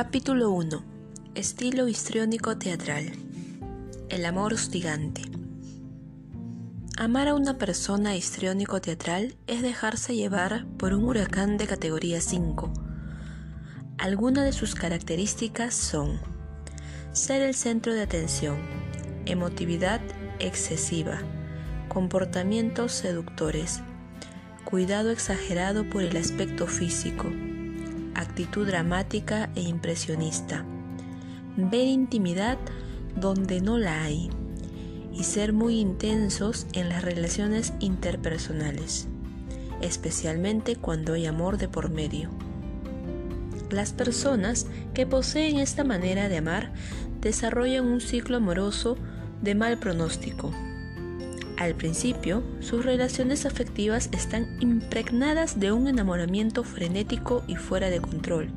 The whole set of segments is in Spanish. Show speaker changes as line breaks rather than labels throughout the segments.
Capítulo 1. Estilo histriónico teatral. El amor hostigante. Amar a una persona histriónico teatral es dejarse llevar por un huracán de categoría 5. Algunas de sus características son ser el centro de atención, emotividad excesiva, comportamientos seductores, cuidado exagerado por el aspecto físico, actitud dramática e impresionista, ver intimidad donde no la hay y ser muy intensos en las relaciones interpersonales, especialmente cuando hay amor de por medio. Las personas que poseen esta manera de amar desarrollan un ciclo amoroso de mal pronóstico al principio, sus relaciones afectivas están impregnadas de un enamoramiento frenético y fuera de control.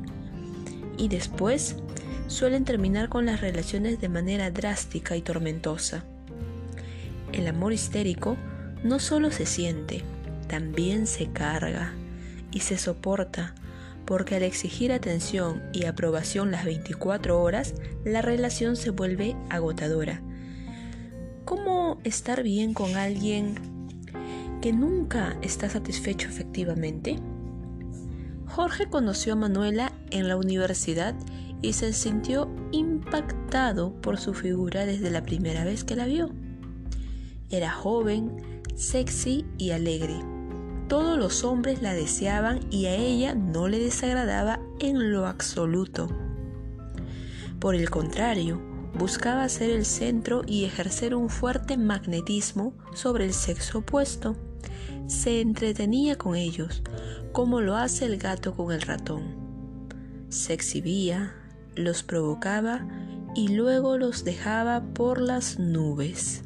Y después, suelen terminar con las relaciones de manera drástica y tormentosa. El amor histérico no solo se siente, también se carga y se soporta, porque al exigir atención y aprobación las 24 horas, la relación se vuelve agotadora ¿Cómo estar bien con alguien que nunca está satisfecho efectivamente? Jorge conoció a Manuela en la universidad y se sintió impactado por su figura desde la primera vez que la vio. Era joven, sexy y alegre. Todos los hombres la deseaban y a ella no le desagradaba en lo absoluto. Por el contrario, buscaba ser el centro y ejercer un fuerte magnetismo sobre el sexo opuesto. Se entretenía con ellos, como lo hace el gato con el ratón. Se exhibía, los provocaba y luego los dejaba por las nubes.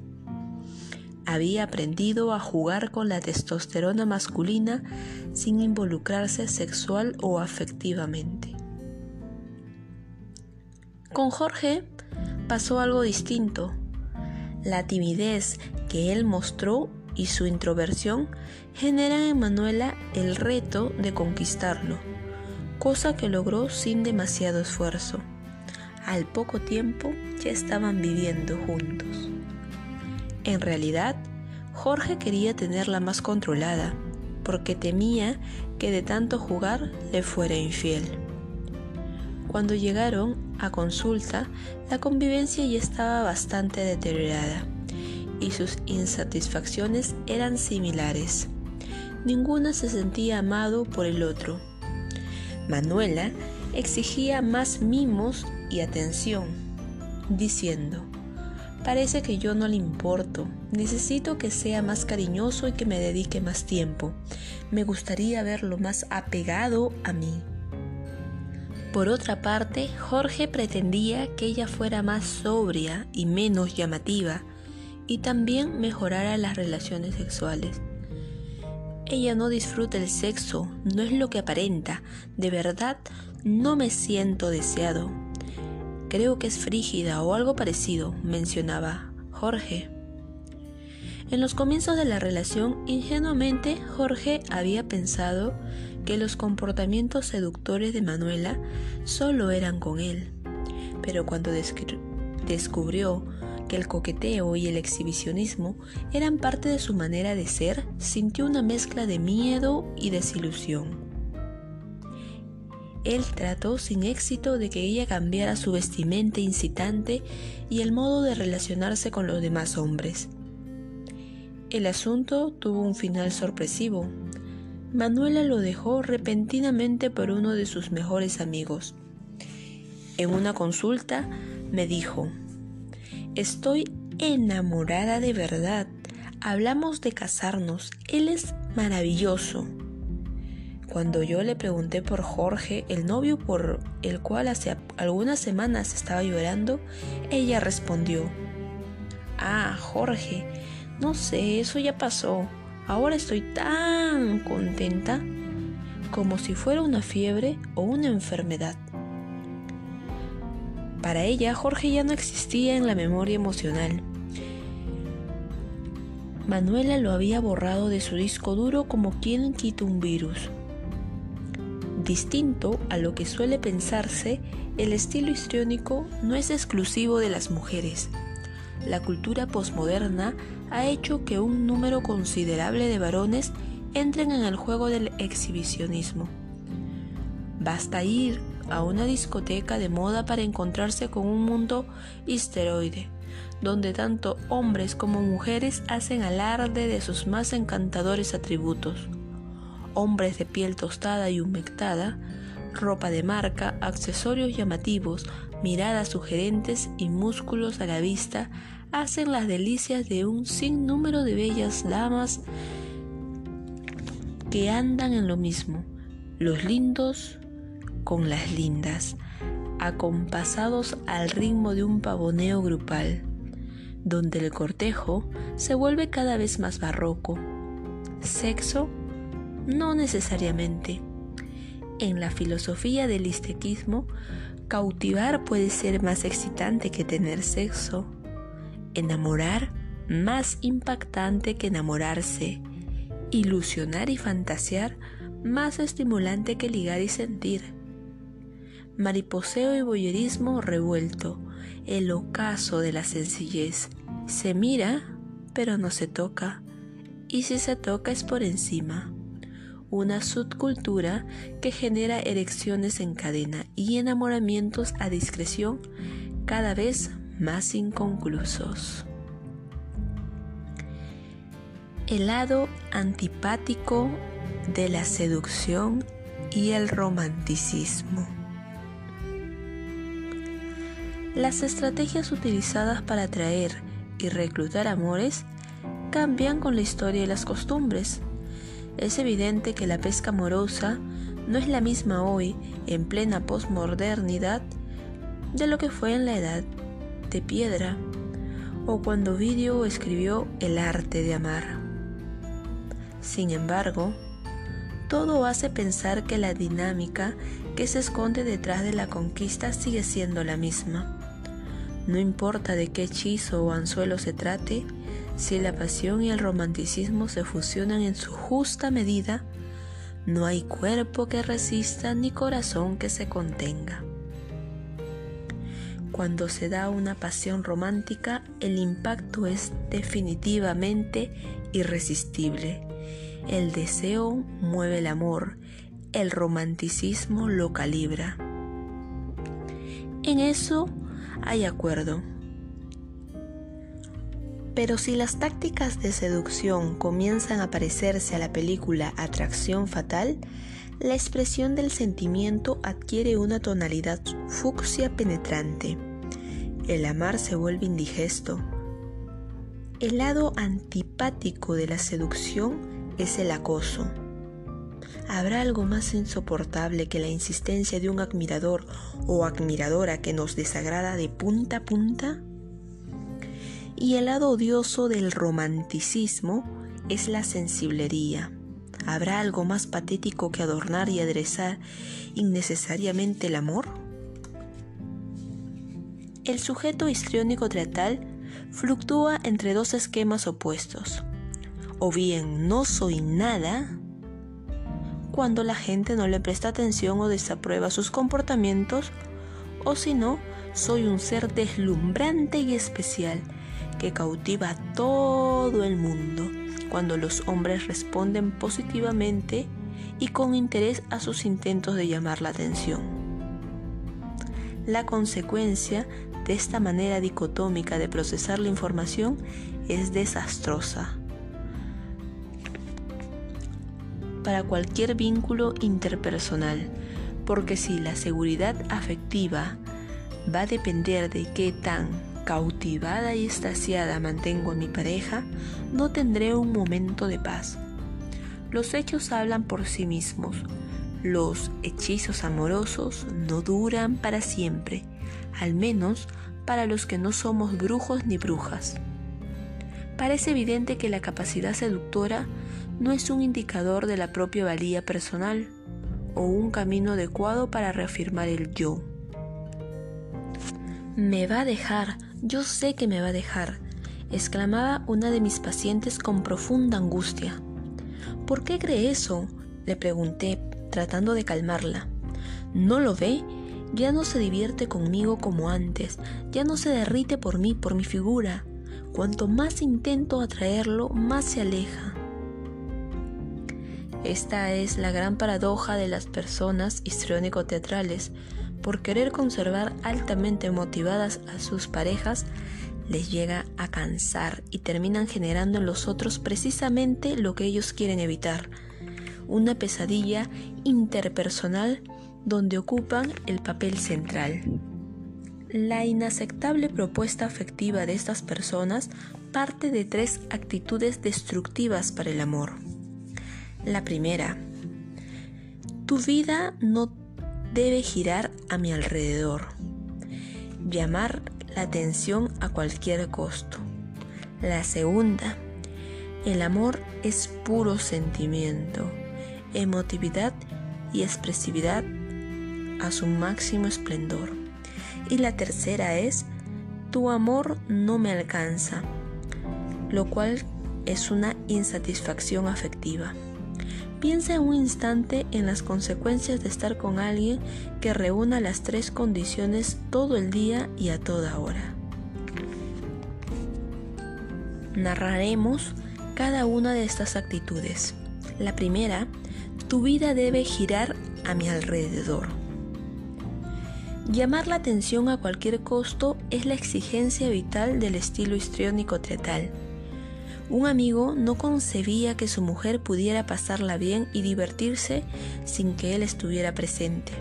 Había aprendido a jugar con la testosterona masculina sin involucrarse sexual o afectivamente. Con Jorge pasó algo distinto. La timidez que él mostró y su introversión generan en Manuela el reto de conquistarlo, cosa que logró sin demasiado esfuerzo. Al poco tiempo ya estaban viviendo juntos. En realidad, Jorge quería tenerla más controlada, porque temía que de tanto jugar le fuera infiel. Cuando llegaron a consulta, la convivencia ya estaba bastante deteriorada y sus insatisfacciones eran similares. Ninguna se sentía amado por el otro. Manuela exigía más mimos y atención, diciendo, parece que yo no le importo, necesito que sea más cariñoso y que me dedique más tiempo, me gustaría verlo más apegado a mí. Por otra parte, Jorge pretendía que ella fuera más sobria y menos llamativa y también mejorara las relaciones sexuales. Ella no disfruta el sexo, no es lo que aparenta, de verdad no me siento deseado. Creo que es frígida o algo parecido, mencionaba Jorge. En los comienzos de la relación, ingenuamente Jorge había pensado que los comportamientos seductores de Manuela solo eran con él, pero cuando descubrió que el coqueteo y el exhibicionismo eran parte de su manera de ser, sintió una mezcla de miedo y desilusión. Él trató sin éxito de que ella cambiara su vestimenta incitante y el modo de relacionarse con los demás hombres. El asunto tuvo un final sorpresivo. Manuela lo dejó repentinamente por uno de sus mejores amigos. En una consulta me dijo, estoy enamorada de verdad. Hablamos de casarnos. Él es maravilloso. Cuando yo le pregunté por Jorge, el novio por el cual hace algunas semanas estaba llorando, ella respondió, Ah, Jorge, no sé, eso ya pasó. Ahora estoy tan contenta como si fuera una fiebre o una enfermedad. Para ella, Jorge ya no existía en la memoria emocional. Manuela lo había borrado de su disco duro como quien quita un virus. Distinto a lo que suele pensarse, el estilo histriónico no es exclusivo de las mujeres. La cultura posmoderna ha hecho que un número considerable de varones entren en el juego del exhibicionismo. Basta ir a una discoteca de moda para encontrarse con un mundo histeroide, donde tanto hombres como mujeres hacen alarde de sus más encantadores atributos. Hombres de piel tostada y humectada, ropa de marca, accesorios llamativos, miradas sugerentes y músculos a la vista hacen las delicias de un sinnúmero de bellas damas que andan en lo mismo, los lindos con las lindas, acompasados al ritmo de un pavoneo grupal, donde el cortejo se vuelve cada vez más barroco. Sexo, no necesariamente. En la filosofía del istequismo, cautivar puede ser más excitante que tener sexo. Enamorar, más impactante que enamorarse. Ilusionar y fantasear, más estimulante que ligar y sentir mariposeo y boyerismo revuelto, el ocaso de la sencillez. Se mira, pero no se toca, y si se toca es por encima. Una subcultura que genera erecciones en cadena y enamoramientos a discreción cada vez más inconclusos. El lado antipático de la seducción y el romanticismo. Las estrategias utilizadas para atraer y reclutar amores cambian con la historia y las costumbres. Es evidente que la pesca amorosa no es la misma hoy, en plena posmodernidad, de lo que fue en la edad de piedra o cuando Ovidio escribió El arte de amar. Sin embargo, todo hace pensar que la dinámica que se esconde detrás de la conquista sigue siendo la misma. No importa de qué hechizo o anzuelo se trate, si la pasión y el romanticismo se fusionan en su justa medida, no hay cuerpo que resista ni corazón que se contenga. Cuando se da una pasión romántica, el impacto es definitivamente irresistible. El deseo mueve el amor, el romanticismo lo calibra. En eso hay acuerdo. Pero si las tácticas de seducción comienzan a parecerse a la película Atracción Fatal, la expresión del sentimiento adquiere una tonalidad fucsia penetrante. El amar se vuelve indigesto. El lado antipático de la seducción es el acoso. ¿Habrá algo más insoportable que la insistencia de un admirador o admiradora que nos desagrada de punta a punta? Y el lado odioso del romanticismo es la sensiblería. ¿Habrá algo más patético que adornar y aderezar innecesariamente el amor? El sujeto histriónico teatral fluctúa entre dos esquemas opuestos. O bien no soy nada, cuando la gente no le presta atención o desaprueba sus comportamientos, o si no, soy un ser deslumbrante y especial que cautiva a todo el mundo cuando los hombres responden positivamente y con interés a sus intentos de llamar la atención. La consecuencia de esta manera dicotómica de procesar la información es desastrosa para cualquier vínculo interpersonal, porque si la seguridad afectiva va a depender de qué tan cautivada y estasiada mantengo a mi pareja, no tendré un momento de paz. Los hechos hablan por sí mismos. Los hechizos amorosos no duran para siempre, al menos para los que no somos brujos ni brujas. Parece evidente que la capacidad seductora no es un indicador de la propia valía personal o un camino adecuado para reafirmar el yo. Me va a dejar, yo sé que me va a dejar, exclamaba una de mis pacientes con profunda angustia. ¿Por qué cree eso? le pregunté tratando de calmarla. ¿No lo ve? Ya no se divierte conmigo como antes, ya no se derrite por mí, por mi figura. Cuanto más intento atraerlo, más se aleja. Esta es la gran paradoja de las personas histriónico-teatrales. Por querer conservar altamente motivadas a sus parejas, les llega a cansar y terminan generando en los otros precisamente lo que ellos quieren evitar, una pesadilla interpersonal donde ocupan el papel central. La inaceptable propuesta afectiva de estas personas parte de tres actitudes destructivas para el amor. La primera, tu vida no debe girar a mi alrededor. Llamar la atención a cualquier costo. La segunda, el amor es puro sentimiento, emotividad y expresividad a su máximo esplendor. Y la tercera es, tu amor no me alcanza, lo cual es una insatisfacción afectiva. Piensa un instante en las consecuencias de estar con alguien que reúna las tres condiciones todo el día y a toda hora. Narraremos cada una de estas actitudes. La primera, tu vida debe girar a mi alrededor. Llamar la atención a cualquier costo es la exigencia vital del estilo histriónico teatral un amigo no concebía que su mujer pudiera pasarla bien y divertirse sin que él estuviera presente.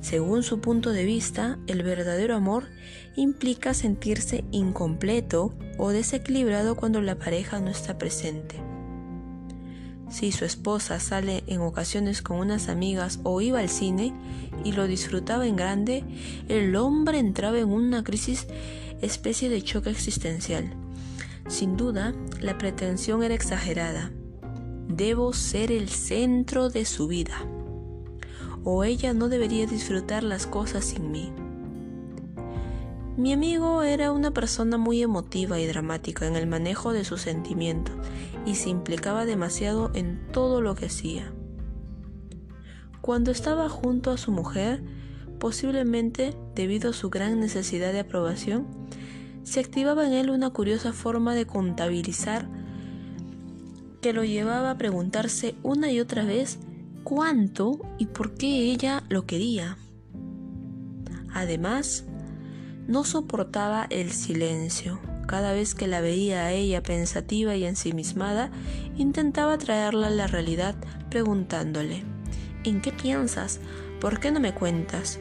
Según su punto de vista, el verdadero amor implica sentirse incompleto o desequilibrado cuando la pareja no está presente. Si su esposa sale en ocasiones con unas amigas o iba al cine y lo disfrutaba en grande, el hombre entraba en una crisis especie de choque existencial sin duda, la pretensión era exagerada. Debo ser el centro de su vida. O ella no debería disfrutar las cosas sin mí. Mi amigo era una persona muy emotiva y dramática en el manejo de sus sentimientos y se implicaba demasiado en todo lo que hacía. Cuando estaba junto a su mujer, posiblemente debido a su gran necesidad de aprobación, se activaba en él una curiosa forma de contabilizar que lo llevaba a preguntarse una y otra vez cuánto y por qué ella lo quería. Además, no soportaba el silencio. Cada vez que la veía a ella pensativa y ensimismada, intentaba traerla a la realidad preguntándole, ¿en qué piensas? ¿Por qué no me cuentas?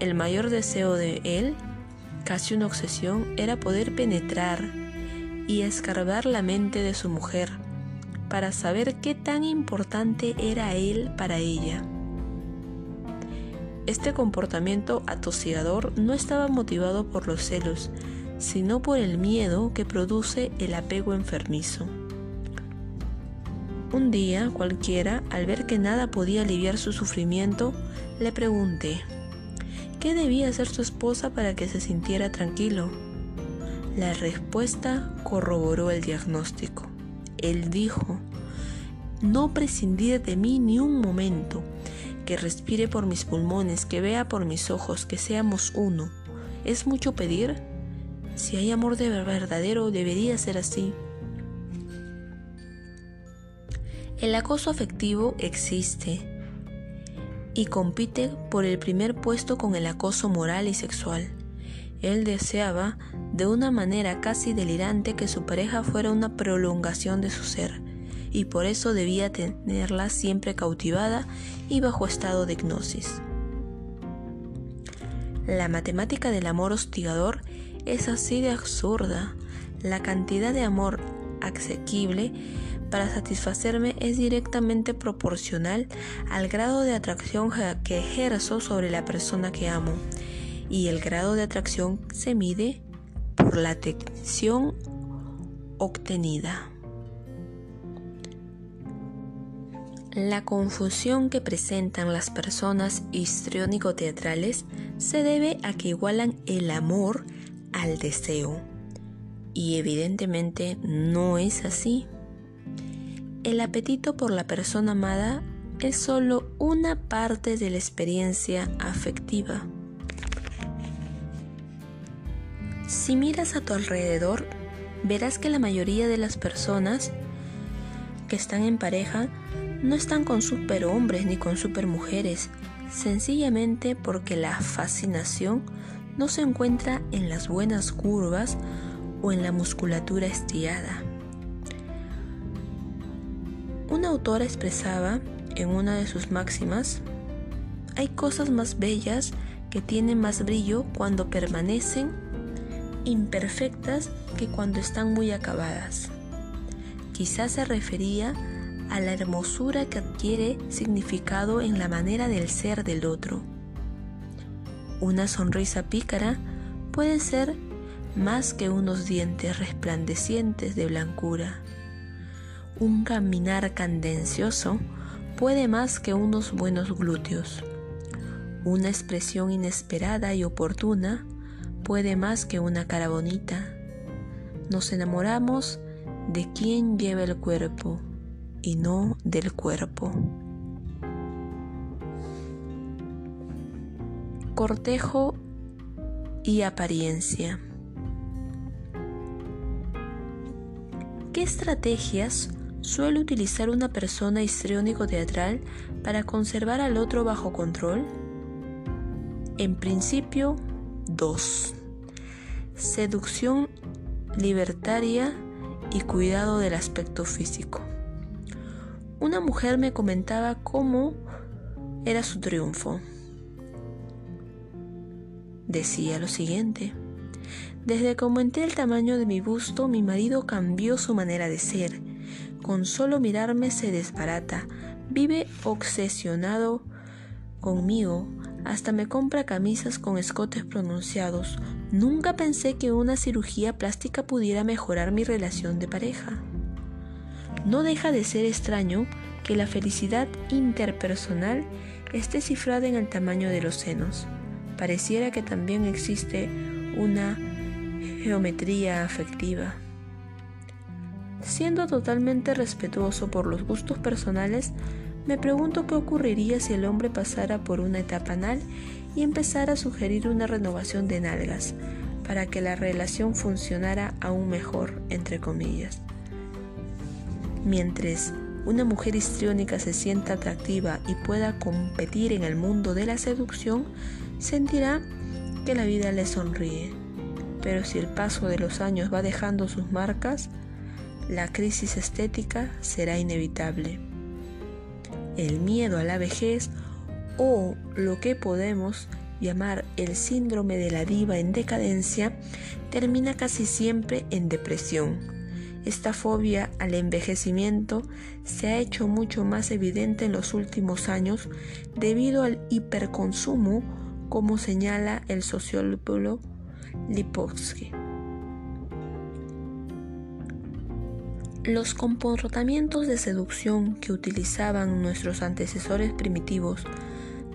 El mayor deseo de él casi una obsesión, era poder penetrar y escarbar la mente de su mujer para saber qué tan importante era él para ella. Este comportamiento atosigador no estaba motivado por los celos, sino por el miedo que produce el apego enfermizo. Un día cualquiera, al ver que nada podía aliviar su sufrimiento, le pregunté, ¿Qué debía hacer su esposa para que se sintiera tranquilo? La respuesta corroboró el diagnóstico. Él dijo, no prescindir de mí ni un momento, que respire por mis pulmones, que vea por mis ojos, que seamos uno. ¿Es mucho pedir? Si hay amor de verdadero, debería ser así. El acoso afectivo existe y compite por el primer puesto con el acoso moral y sexual. Él deseaba, de una manera casi delirante, que su pareja fuera una prolongación de su ser, y por eso debía tenerla siempre cautivada y bajo estado de hipnosis. La matemática del amor hostigador es así de absurda. La cantidad de amor asequible para satisfacerme es directamente proporcional al grado de atracción que ejerzo sobre la persona que amo y el grado de atracción se mide por la atención obtenida. La confusión que presentan las personas histriónico-teatrales se debe a que igualan el amor al deseo. Y evidentemente no es así. El apetito por la persona amada es solo una parte de la experiencia afectiva. Si miras a tu alrededor, verás que la mayoría de las personas que están en pareja no están con superhombres ni con supermujeres, sencillamente porque la fascinación no se encuentra en las buenas curvas o en la musculatura estirada. Una autora expresaba en una de sus máximas, hay cosas más bellas que tienen más brillo cuando permanecen imperfectas que cuando están muy acabadas. Quizás se refería a la hermosura que adquiere significado en la manera del ser del otro. Una sonrisa pícara puede ser más que unos dientes resplandecientes de blancura. Un caminar candencioso puede más que unos buenos glúteos. Una expresión inesperada y oportuna puede más que una cara bonita. Nos enamoramos de quien lleva el cuerpo y no del cuerpo. Cortejo y apariencia. ¿Qué estrategias suele utilizar una persona histriónico teatral para conservar al otro bajo control? En principio, dos. Seducción libertaria y cuidado del aspecto físico. Una mujer me comentaba cómo era su triunfo. Decía lo siguiente. Desde que aumenté el tamaño de mi busto, mi marido cambió su manera de ser. Con solo mirarme se desbarata. Vive obsesionado conmigo. Hasta me compra camisas con escotes pronunciados. Nunca pensé que una cirugía plástica pudiera mejorar mi relación de pareja. No deja de ser extraño que la felicidad interpersonal esté cifrada en el tamaño de los senos. Pareciera que también existe una geometría afectiva. Siendo totalmente respetuoso por los gustos personales, me pregunto qué ocurriría si el hombre pasara por una etapa anal y empezara a sugerir una renovación de nalgas para que la relación funcionara aún mejor, entre comillas. Mientras una mujer histriónica se sienta atractiva y pueda competir en el mundo de la seducción, sentirá que la vida le sonríe. Pero si el paso de los años va dejando sus marcas, la crisis estética será inevitable. El miedo a la vejez o lo que podemos llamar el síndrome de la diva en decadencia termina casi siempre en depresión esta fobia al envejecimiento se ha hecho mucho más evidente en los últimos años debido al hiperconsumo, como señala el sociólogo Lipovsky. Los comportamientos de seducción que utilizaban nuestros antecesores primitivos,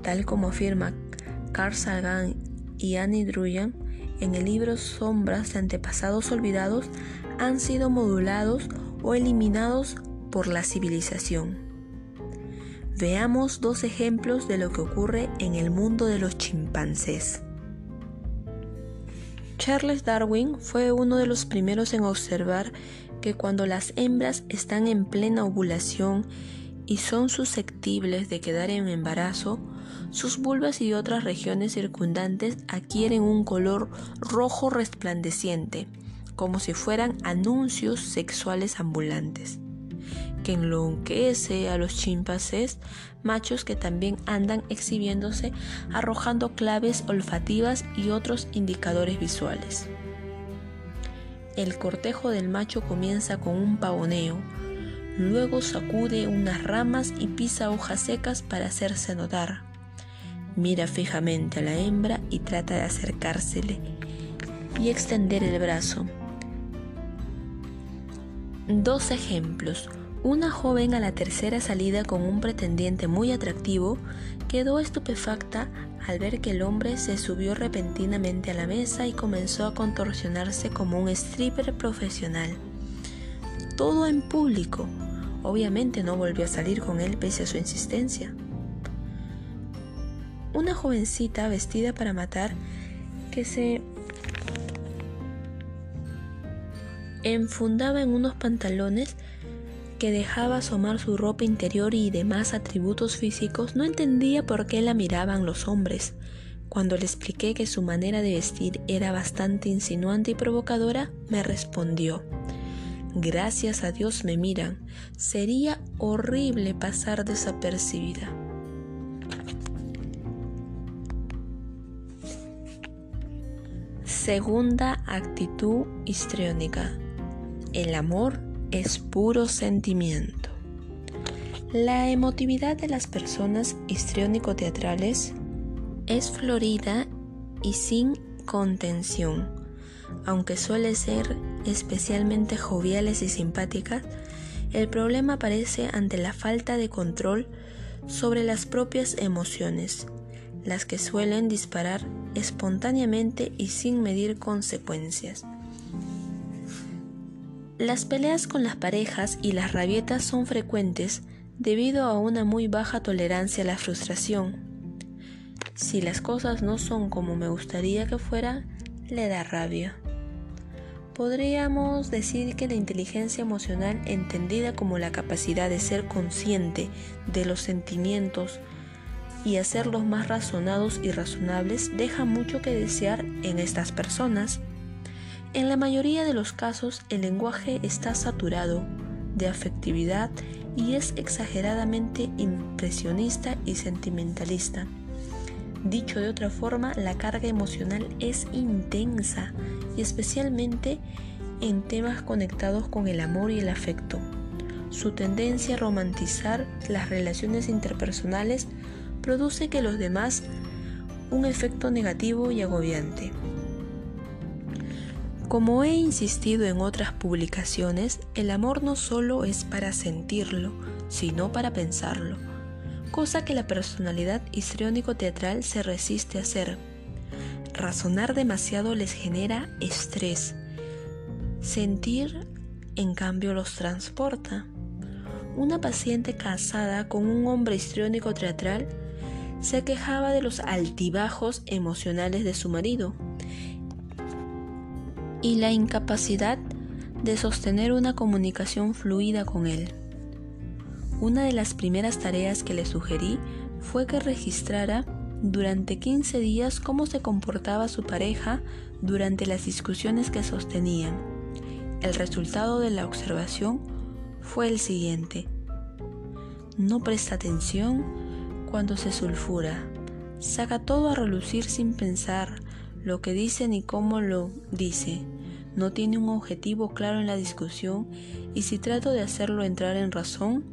tal como afirma Carl Sagan y Annie Druyan en el libro Sombras de Antepasados Olvidados, han sido modulados o eliminados por la civilización. Veamos dos ejemplos de lo que ocurre en el mundo de los chimpancés. Charles Darwin fue uno de los primeros en observar que cuando las hembras están en plena ovulación y son susceptibles de quedar en embarazo, sus vulvas y otras regiones circundantes adquieren un color rojo resplandeciente, como si fueran anuncios sexuales ambulantes, que enloquece a los chimpancés machos que también andan exhibiéndose arrojando claves olfativas y otros indicadores visuales. El cortejo del macho comienza con un pavoneo, luego sacude unas ramas y pisa hojas secas para hacerse notar. Mira fijamente a la hembra y trata de acercársele y extender el brazo. Dos ejemplos. Una joven a la tercera salida con un pretendiente muy atractivo quedó estupefacta al ver que el hombre se subió repentinamente a la mesa y comenzó a contorsionarse como un stripper profesional. Todo en público. Obviamente no volvió a salir con él pese a su insistencia. Una jovencita vestida para matar que se enfundaba en unos pantalones que dejaba asomar su ropa interior y demás atributos físicos, no entendía por qué la miraban los hombres. Cuando le expliqué que su manera de vestir era bastante insinuante y provocadora, me respondió, Gracias a Dios me miran, sería horrible pasar desapercibida. Segunda actitud histriónica. El amor es puro sentimiento. La emotividad de las personas histriónico-teatrales es florida y sin contención, aunque suele ser especialmente joviales y simpáticas, el problema aparece ante la falta de control sobre las propias emociones, las que suelen disparar espontáneamente y sin medir consecuencias. Las peleas con las parejas y las rabietas son frecuentes debido a una muy baja tolerancia a la frustración. Si las cosas no son como me gustaría que fuera, le da rabia. Podríamos decir que la inteligencia emocional, entendida como la capacidad de ser consciente de los sentimientos y hacerlos más razonados y razonables, deja mucho que desear en estas personas. En la mayoría de los casos el lenguaje está saturado de afectividad y es exageradamente impresionista y sentimentalista. Dicho de otra forma, la carga emocional es intensa y especialmente en temas conectados con el amor y el afecto. Su tendencia a romantizar las relaciones interpersonales produce que los demás un efecto negativo y agobiante. Como he insistido en otras publicaciones, el amor no solo es para sentirlo, sino para pensarlo cosa que la personalidad histriónico-teatral se resiste a hacer. Razonar demasiado les genera estrés. Sentir, en cambio, los transporta. Una paciente casada con un hombre histriónico teatral se quejaba de los altibajos emocionales de su marido y la incapacidad de sostener una comunicación fluida con él. Una de las primeras tareas que le sugerí fue que registrara durante 15 días cómo se comportaba su pareja durante las discusiones que sostenían. El resultado de la observación fue el siguiente. No presta atención cuando se sulfura. Saca todo a relucir sin pensar lo que dice ni cómo lo dice. No tiene un objetivo claro en la discusión y si trato de hacerlo entrar en razón,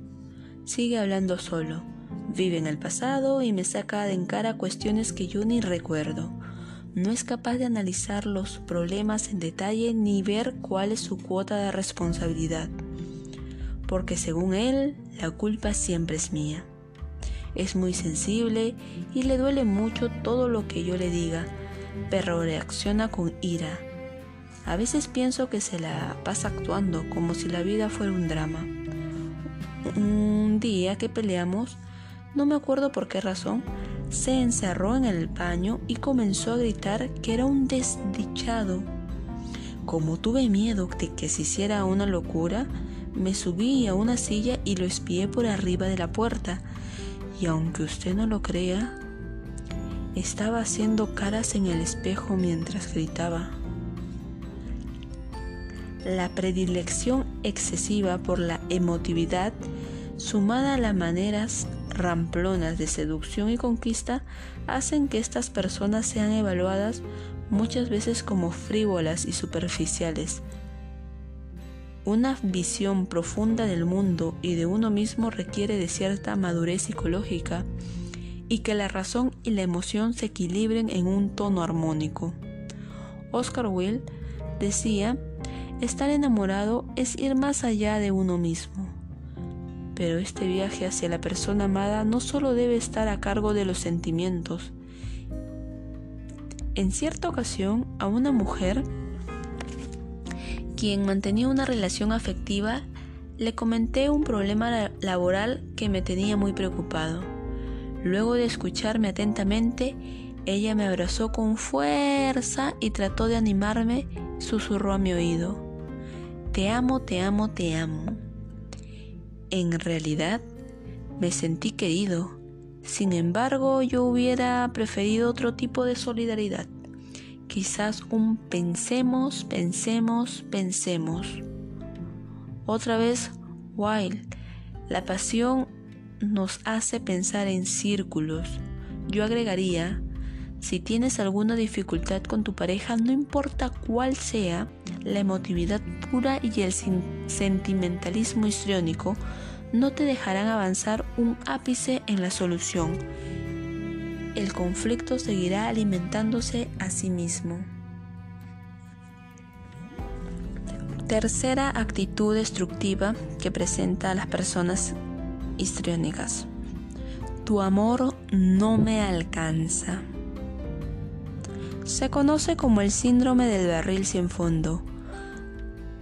sigue hablando solo, vive en el pasado y me saca de en cara cuestiones que yo ni recuerdo. No es capaz de analizar los problemas en detalle ni ver cuál es su cuota de responsabilidad, porque según él, la culpa siempre es mía. Es muy sensible y le duele mucho todo lo que yo le diga, pero reacciona con ira. A veces pienso que se la pasa actuando como si la vida fuera un drama un día que peleamos, no me acuerdo por qué razón, se encerró en el baño y comenzó a gritar que era un desdichado. Como tuve miedo de que se hiciera una locura, me subí a una silla y lo espié por arriba de la puerta. Y aunque usted no lo crea, estaba haciendo caras en el espejo mientras gritaba. La predilección excesiva por la emotividad, sumada a las maneras ramplonas de seducción y conquista, hacen que estas personas sean evaluadas muchas veces como frívolas y superficiales. Una visión profunda del mundo y de uno mismo requiere de cierta madurez psicológica y que la razón y la emoción se equilibren en un tono armónico. Oscar Wilde decía Estar enamorado es ir más allá de uno mismo. Pero este viaje hacia la persona amada no solo debe estar a cargo de los sentimientos. En cierta ocasión, a una mujer, quien mantenía una relación afectiva, Le comenté un problema laboral que me tenía muy preocupado. Luego de escucharme atentamente, ella me abrazó con fuerza y trató de animarme, susurró a mi oído. Te amo, te amo, te amo. En realidad, me sentí querido. Sin embargo, yo hubiera preferido otro tipo de solidaridad. Quizás un pensemos, pensemos, pensemos. Otra vez, Wild, la pasión nos hace pensar en círculos. Yo agregaría, si tienes alguna dificultad con tu pareja, no importa cuál sea, la emotividad pura y el sentimentalismo histriónico no te dejarán avanzar un ápice en la solución. El conflicto seguirá alimentándose a sí mismo. Tercera actitud destructiva que presenta a las personas histriónicas. Tu amor no me alcanza. Se conoce como el síndrome del barril sin fondo.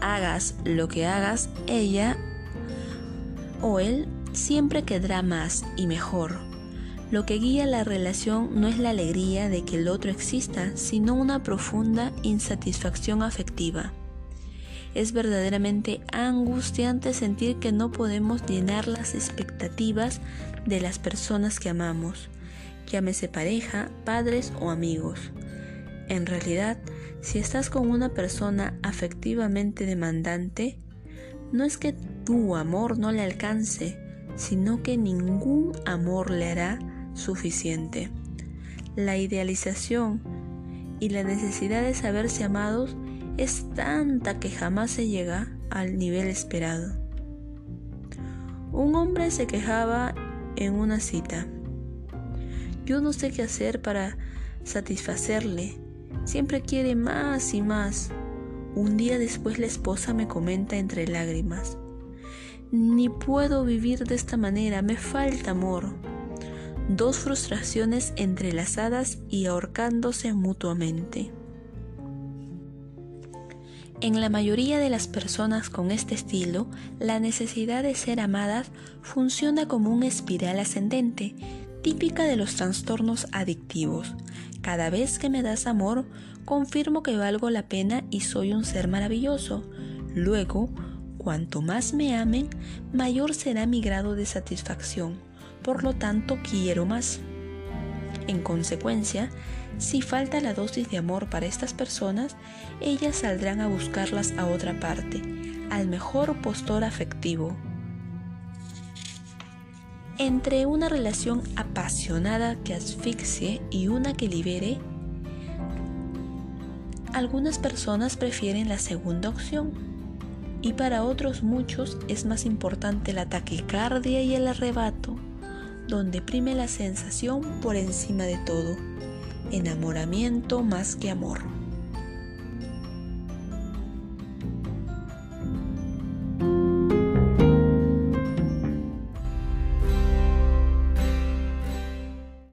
Hagas lo que hagas, ella o él siempre quedará más y mejor. Lo que guía la relación no es la alegría de que el otro exista, sino una profunda insatisfacción afectiva. Es verdaderamente angustiante sentir que no podemos llenar las expectativas de las personas que amamos, llámese pareja, padres o amigos. En realidad, si estás con una persona afectivamente demandante, no es que tu amor no le alcance, sino que ningún amor le hará suficiente. La idealización y la necesidad de saberse amados es tanta que jamás se llega al nivel esperado. Un hombre se quejaba en una cita. Yo no sé qué hacer para satisfacerle. Siempre quiere más y más. Un día después la esposa me comenta entre lágrimas. Ni puedo vivir de esta manera, me falta amor. Dos frustraciones entrelazadas y ahorcándose mutuamente. En la mayoría de las personas con este estilo, la necesidad de ser amadas funciona como una espiral ascendente, típica de los trastornos adictivos. Cada vez que me das amor, confirmo que valgo la pena y soy un ser maravilloso. Luego, cuanto más me amen, mayor será mi grado de satisfacción. Por lo tanto, quiero más. En consecuencia, si falta la dosis de amor para estas personas, ellas saldrán a buscarlas a otra parte, al mejor postor afectivo. Entre una relación apasionada que asfixie y una que libere, algunas personas prefieren la segunda opción y para otros muchos es más importante la taquicardia y el arrebato, donde prime la sensación por encima de todo enamoramiento más que amor.